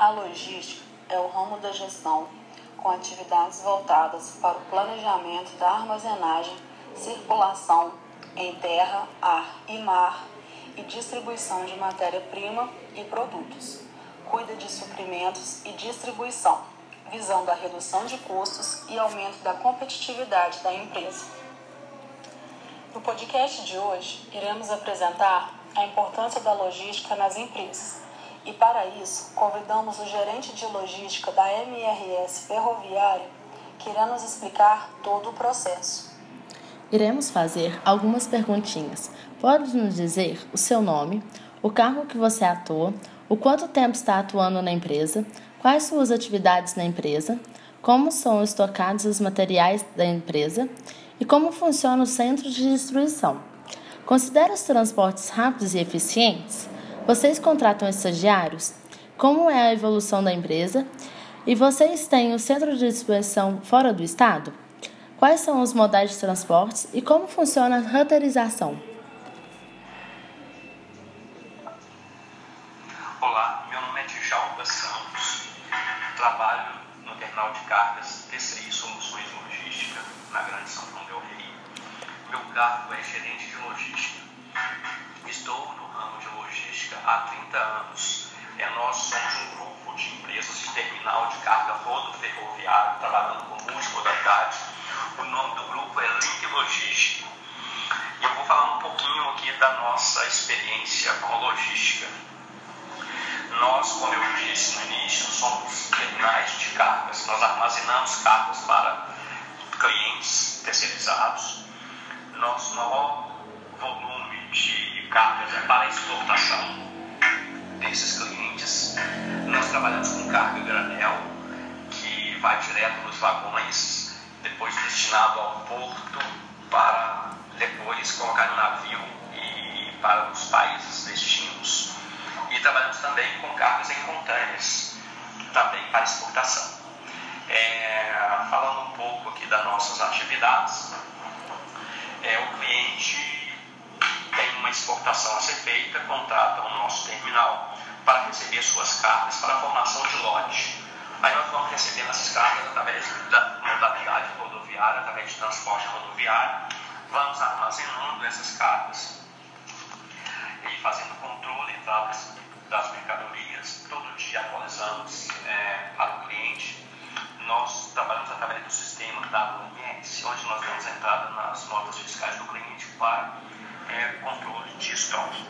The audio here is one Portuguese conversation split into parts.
A logística é o ramo da gestão com atividades voltadas para o planejamento da armazenagem, circulação em terra, ar e mar e distribuição de matéria-prima e produtos. Cuida de suprimentos e distribuição, visando a redução de custos e aumento da competitividade da empresa. No podcast de hoje, iremos apresentar a importância da logística nas empresas e para isso, convidamos o gerente de logística da MRS Ferroviária, que irá nos explicar todo o processo. Iremos fazer algumas perguntinhas. Pode nos dizer o seu nome, o cargo que você atua, o quanto tempo está atuando na empresa, quais suas atividades na empresa, como são estocados os materiais da empresa e como funciona o centro de distribuição. Considera os transportes rápidos e eficientes? Vocês contratam estagiários? Como é a evolução da empresa? E vocês têm o centro de distribuição fora do estado? Quais são os modais de transportes e como funciona a roteirização? Cargo é gerente de logística. Estou no ramo de logística há 30 anos. É, nós somos um grupo de empresas de terminal de carga rodoferroviário, trabalhando com multimodalidade. O nome do grupo é Link Logística. E eu vou falar um pouquinho aqui da nossa experiência com logística. Nós, como eu disse no início, somos terminais de cargas. Nós armazenamos cargas para clientes terceirizados. Nosso maior volume de cargas é para exportação desses clientes. Nós trabalhamos com carga granel, que vai direto nos vagões, depois destinado ao porto, para depois colocar no navio e para os países destinos. E trabalhamos também com cargas em contêineres, também para exportação. É, falando um pouco aqui das nossas atividades, é, o cliente tem uma exportação a ser feita, contrata o nosso terminal para receber suas cargas para a formação de lote. Aí nós vamos recebendo essas cargas através da modalidade rodoviária, através de transporte rodoviário, vamos armazenando essas cargas e fazendo controle das, das mercadorias, todo dia atualizamos é, para o cliente. Nós trabalhamos através do sistema WMS, onde nós damos entrada nas notas fiscais do cliente para é, controle de estoque.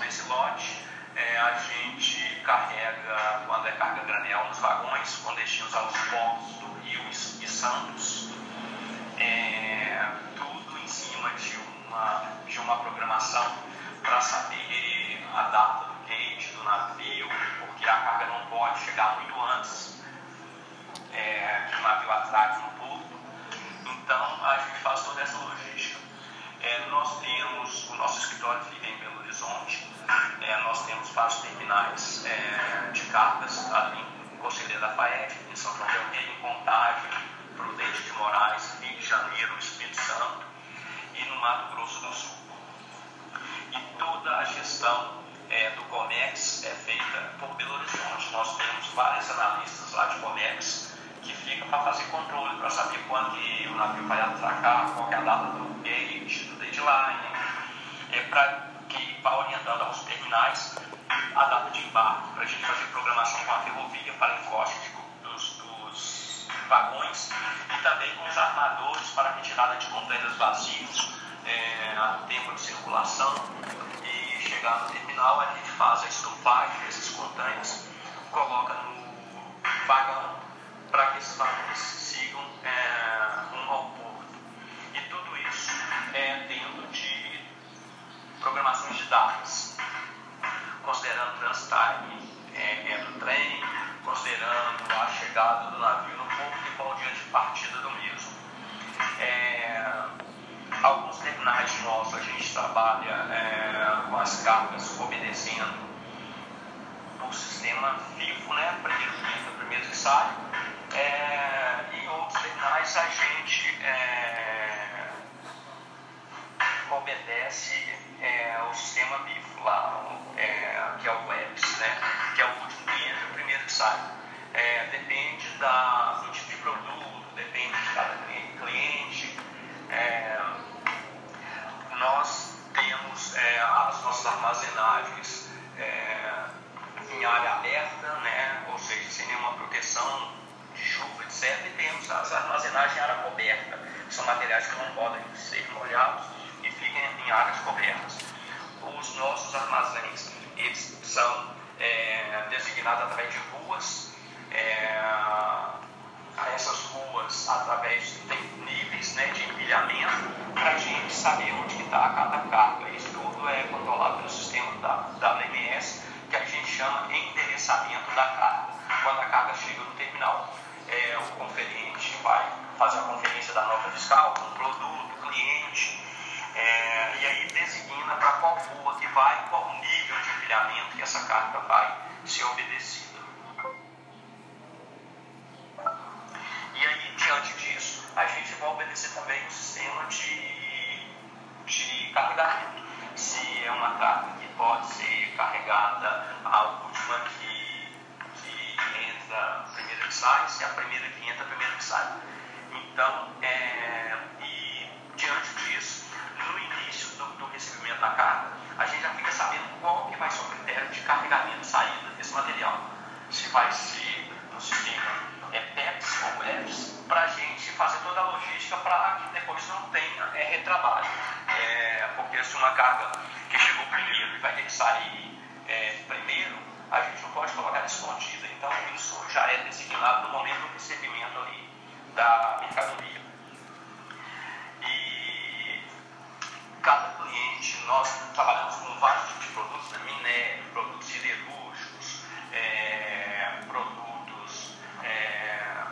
Desse lote, é, a gente carrega, quando é carga granel, nos vagões com destinos aos portos do Rio e Santos, nós temos vários terminais é, de cargas ali em Conselheiro da Faete, em São João del Rei, em Contagem, Prudente de Moraes, Rio de Janeiro, Espírito Santo e no Mato Grosso do Sul. E toda a gestão é, do Comex é feita por Belo Horizonte. Nós temos vários analistas lá de Comex que ficam para fazer controle, para saber quando que o navio vai atracar, qual é a data do gate, do deadline, é para que vá orientando aos terminais a data de embarque, para a gente fazer programação com a ferrovia para encoste dos, dos vagões e também com os armadores para retirada de contêineres vazios, é, a tempo de circulação e chegar no terminal a gente faz a estufagem desses contêineres, coloca no vagão para que esses vagões sigam é, rumo ao porto. E tudo isso é programações de datas, considerando o transit é, é, do trem, considerando a chegada do navio no porto e qual o dia de partida do mesmo. É, alguns terminais nossos a gente trabalha é, com as cargas obedecendo o sistema FIFO, né? Primeiro que entra, primeiro que sai. É, em outros terminais a gente é, obedece é, o sistema BIFO lá, é, que é o WEBS, né? sai. É, depende da, do tipo de produto, depende de cada cliente. É, nós temos é, as nossas armazenagens é, em área aberta, né, ou seja, sem nenhuma proteção de chuva, etc. E temos as armazenagens em área coberta, que são materiais que não podem ser molhados em áreas cobertas. Os nossos armazéns, eles são é, designados através de ruas, é, essas ruas através tem níveis né, de empilhamento para a gente saber onde está cada carga. Isso tudo é controlado pelo sistema da WMS, que a gente chama endereçamento da carga. Quando a carga chega no terminal, é, o conferente vai fazer a conferência da nota fiscal com o produto, cliente, é, e aí designa para qual rua que vai, qual nível de empilhamento que essa carga vai ser obedecida. E aí, diante disso, a gente vai obedecer também o sistema de, de carregamento. Se é uma carga que pode ser carregada, a última que, que entra, a primeira que sai, se é a primeira que entra, a primeira que sai. Então, é, e diante disso, no início do, do recebimento da carga, a gente já fica sabendo qual que vai ser o critério de carregamento saída desse material. Se vai ser no sistema é, PEPs ou WEBs, para a gente fazer toda a logística para que depois não tenha é, retrabalho. É, porque se uma carga que chegou primeiro e vai ter que sair é, primeiro, a gente não pode colocar escondida. Então isso já é designado no momento do recebimento ali da mercadoria. Cada cliente, nós trabalhamos com vários tipos de produtos, né? minério, produtos siderúrgicos, é, produtos é,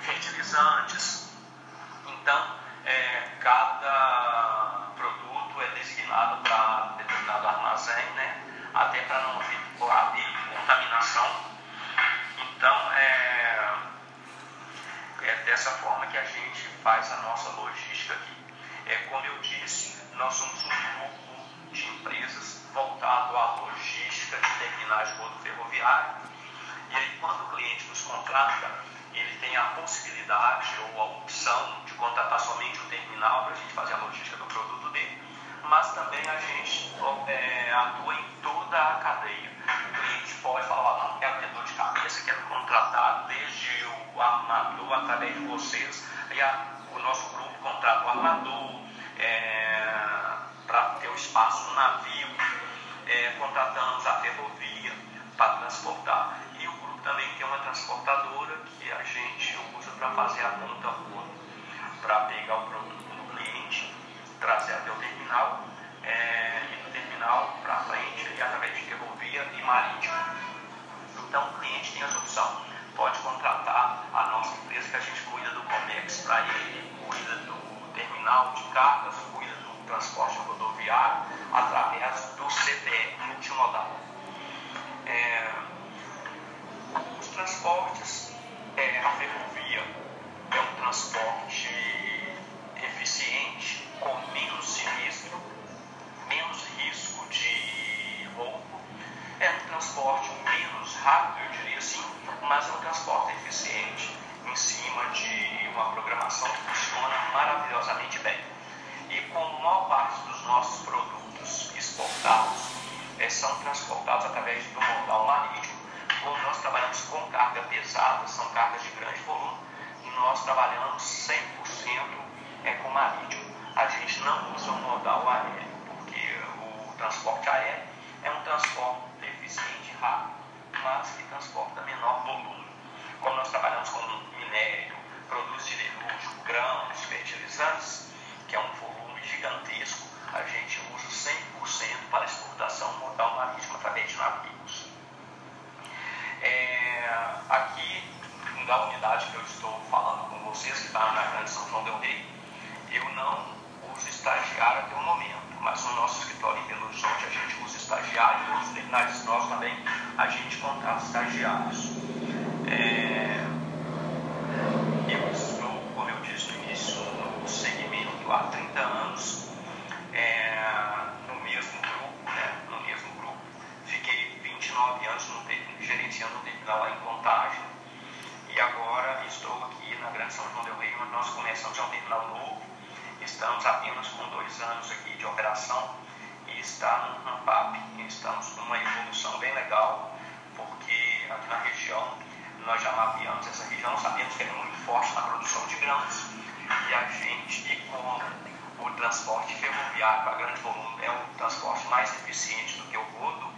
fertilizantes. Então, é, cada produto é designado para determinado armazém, né? até para não haver contaminação. Então, é, é dessa forma que a gente faz a nossa logística aqui. É, como eu disse, nós somos um grupo de empresas voltado à logística de terminais de rodo ferroviário. E aí, quando o cliente nos contrata, ele tem a possibilidade ou a opção de contratar somente o terminal para a gente fazer a logística do produto dele, mas também a gente é, atua em toda a cadeia. O cliente pode falar, não quero ter dor de cabeça, quero contratar desde o armador através de vocês, e a, o nosso grupo contrata o armador transportar. E o grupo também tem uma transportadora que a gente usa para fazer a ponta rua, para pegar o produto do cliente, trazer até o terminal, é, e do terminal para frente e através de ferrovia e marítimo. Então o cliente tem essa opção. Pode contratar a nossa empresa que a gente cuida do COMEX para ele, cuida do terminal de cargas, cuida do transporte rodoviário através do CTE multimodal. É, os transportes, é, a ferrovia é um transporte eficiente, com menos sinistro, menos risco de roubo, é um transporte menos rápido, eu diria assim, mas é um transporte eficiente em cima de uma programação que funciona maravilhosamente bem. E como a maior parte dos nossos produtos exportados é, são transportados através do modal marítimo, como nós trabalhamos com carga pesada, são cargas de grande volume, nós trabalhamos 100% é, com marítimo. A gente não usa o modal aéreo, porque o transporte aéreo é um transporte eficiente e rápido, mas que transporta menor volume. Como nós trabalhamos com minério, produtos siderúrgicos, grãos, fertilizantes, que é um volume gigantesco, a gente usa 100% para exportação modal marítimo através de navios. É, aqui, da unidade que eu estou falando com vocês, que está na Grande São João Del Rey, eu não uso estagiário até o momento, mas no nosso escritório em Belo Horizonte a gente usa estagiário, nos terminais nós também a gente contrata estagiários. É, eu estou, como eu disse no início, no segmento há 30 anos, é, no mesmo grupo, né, no mesmo grupo, fiquei 29 29 anos no, gerenciando o terminal lá em Contagem. E agora estou aqui na Grande São João del Rei, começamos um terminal novo. Estamos apenas com dois anos aqui de operação e está no ramp-up. Estamos com uma evolução bem legal, porque aqui na região nós já mapeamos essa região, sabemos que é muito forte na produção de grãos e a gente, com o transporte ferroviário para grande volume, é o transporte mais eficiente do que o rodo,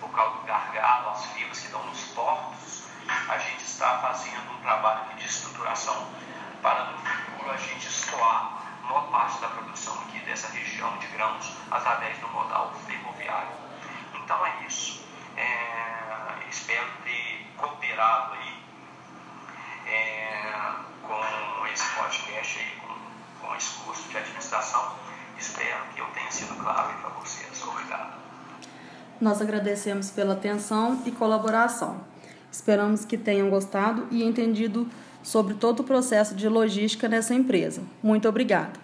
por causa do gargalo, as filas que dão nos portos, a gente está fazendo um trabalho de estruturação para no a gente escoar maior parte da produção aqui dessa região de grãos através do modal ferroviário. Então é isso. É, espero ter cooperado aí é, com esse podcast aí, com, com esse curso de administração. Espero que eu tenha sido claro para vocês. Obrigado. Nós agradecemos pela atenção e colaboração. Esperamos que tenham gostado e entendido sobre todo o processo de logística nessa empresa. Muito obrigada.